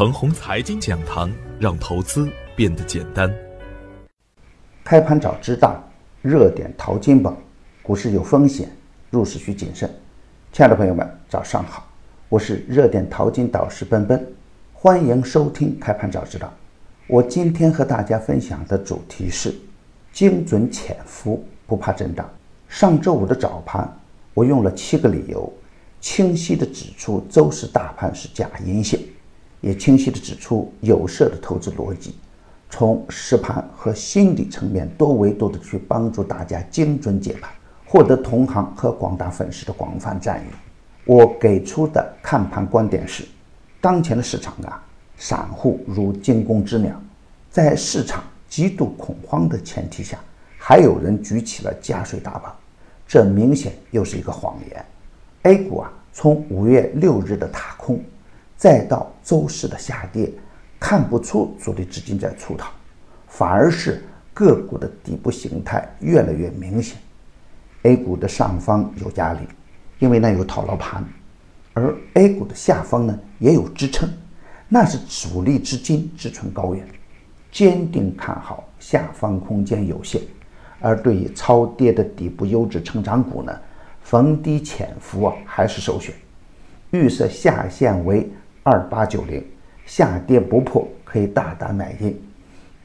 程红财经讲堂，让投资变得简单。开盘早知道，热点淘金宝，股市有风险，入市需谨慎。亲爱的朋友们，早上好，我是热点淘金导师奔奔，欢迎收听开盘早知道。我今天和大家分享的主题是精准潜伏，不怕震荡。上周五的早盘，我用了七个理由，清晰地指出周四大盘是假阴线，也清晰地指出有色的投资逻辑。从实盘和心理层面多维度的去帮助大家精准解盘，获得同行和广大粉丝的广泛赞誉。我给出的看盘观点是：当前的市场啊，散户如惊弓之鸟，在市场极度恐慌的前提下，还有人举起了加税大棒，这明显又是一个谎言。A 股啊，从五月六日的踏空，再到周四的下跌。看不出主力资金在出逃，反而是个股的底部形态越来越明显。A 股的上方有压力，因为那有套牢盘；而 A 股的下方呢也有支撑，那是主力资金志存高远，坚定看好下方空间有限。而对于超跌的底部优质成长股呢，逢低潜伏啊还是首选。预设下限为二八九零。下跌不破可以大胆买进，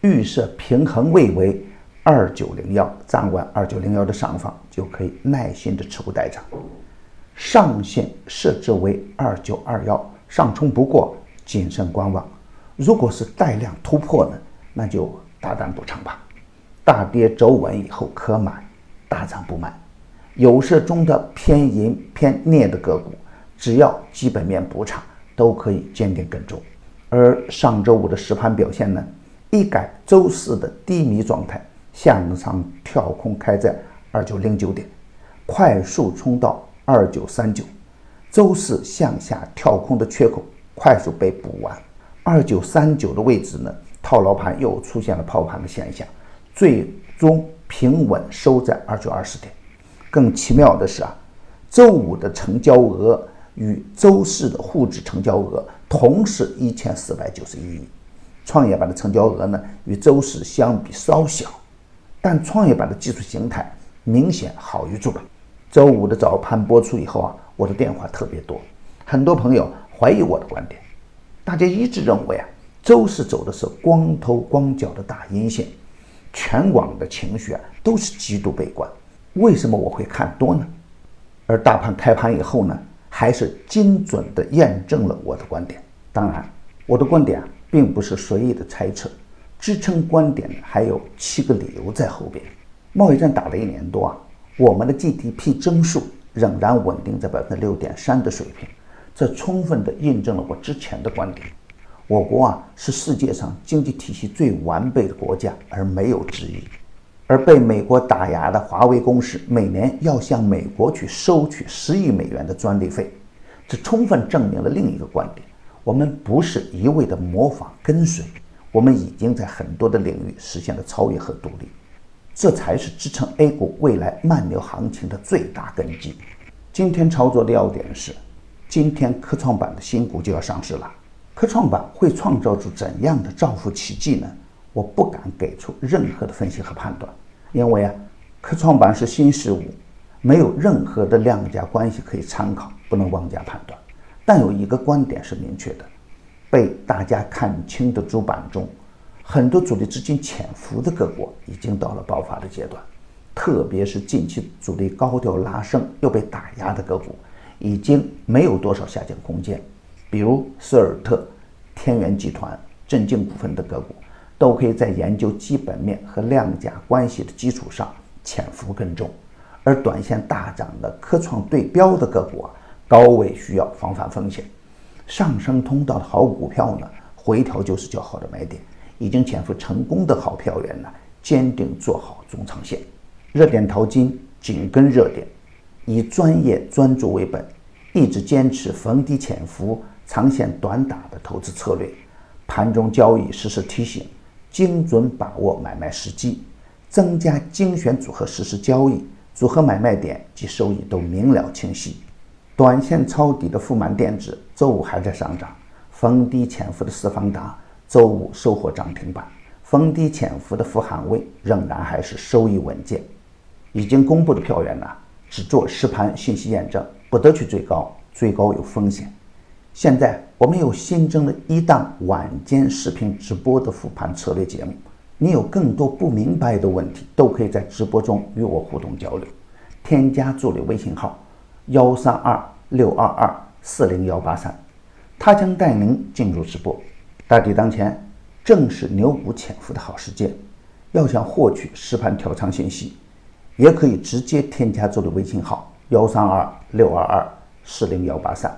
预设平衡位为二九零幺，站稳二九零幺的上方就可以耐心的持股待涨。上限设置为二九二幺，上冲不过谨慎观望。如果是带量突破呢，那就大胆补仓吧。大跌走稳以后可买，大涨不买。有色中的偏银偏镍的个股，只要基本面不差，都可以坚定跟踪。而上周五的实盘表现呢，一改周四的低迷状态，向上跳空开在二九零九点，快速冲到二九三九，周四向下跳空的缺口快速被补完，二九三九的位置呢，套牢盘又出现了抛盘的现象，最终平稳收在二九二十点。更奇妙的是啊，周五的成交额与周四的沪指成交额。同是一千四百九十一亿，创业板的成交额呢与周四相比稍小，但创业板的技术形态明显好于主板。周五的早盘播出以后啊，我的电话特别多，很多朋友怀疑我的观点，大家一致认为啊，周四走的是光头光脚的大阴线，全网的情绪啊都是极度悲观。为什么我会看多呢？而大盘开盘以后呢？还是精准地验证了我的观点。当然，我的观点啊，并不是随意的猜测，支撑观点还有七个理由在后边。贸易战打了一年多啊，我们的 GDP 增速仍然稳定在百分之六点三的水平，这充分地印证了我之前的观点。我国啊是世界上经济体系最完备的国家，而没有之一。而被美国打压的华为公司每年要向美国去收取十亿美元的专利费，这充分证明了另一个观点：我们不是一味的模仿跟随，我们已经在很多的领域实现了超越和独立，这才是支撑 A 股未来慢牛行情的最大根基。今天操作的要点是：今天科创板的新股就要上市了，科创板会创造出怎样的造富奇迹呢？我不敢给出任何的分析和判断，因为啊，科创板是新事物，没有任何的量价关系可以参考，不能妄加判断。但有一个观点是明确的：被大家看清的主板中，很多主力资金潜伏的个股已经到了爆发的阶段，特别是近期主力高调拉升又被打压的个股，已经没有多少下降空间。比如斯尔特、天元集团、镇静股份的个股。都可以在研究基本面和量价关系的基础上潜伏跟踪，而短线大涨的科创对标的个股啊，高位需要防范风险。上升通道的好股票呢，回调就是较好的买点。已经潜伏成功的好票源呢，坚定做好中长线。热点淘金紧跟热点，以专业专注为本，一直坚持逢低潜伏、长线短打的投资策略。盘中交易实时提醒。精准把握买卖时机，增加精选组合实施交易，组合买卖点及收益都明了清晰。短线抄底的富满电子周五还在上涨，逢低潜伏的四方达周五收获涨停板，逢低潜伏的富汉威仍然还是收益稳健。已经公布的票源呢，只做实盘信息验证，不得去追高，追高有风险。现在我们又新增了一档晚间视频直播的复盘策略节目，你有更多不明白的问题，都可以在直播中与我互动交流。添加助理微信号幺三二六二二四零幺八三，他将带您进入直播。大敌当前，正是牛股潜伏的好时间。要想获取实盘调仓信息，也可以直接添加助理微信号幺三二六二二四零幺八三。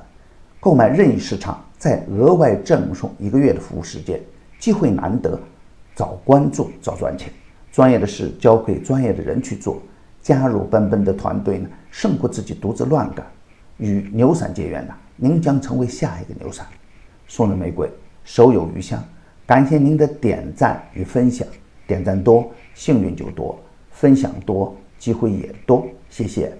购买任意市场，再额外赠送一个月的服务时间，机会难得，早关注早赚钱。专业的事交给专业的人去做，加入奔奔的团队呢，胜过自己独自乱干。与牛散结缘呢，您将成为下一个牛散。送人玫瑰，手有余香。感谢您的点赞与分享，点赞多幸运就多，分享多机会也多。谢谢。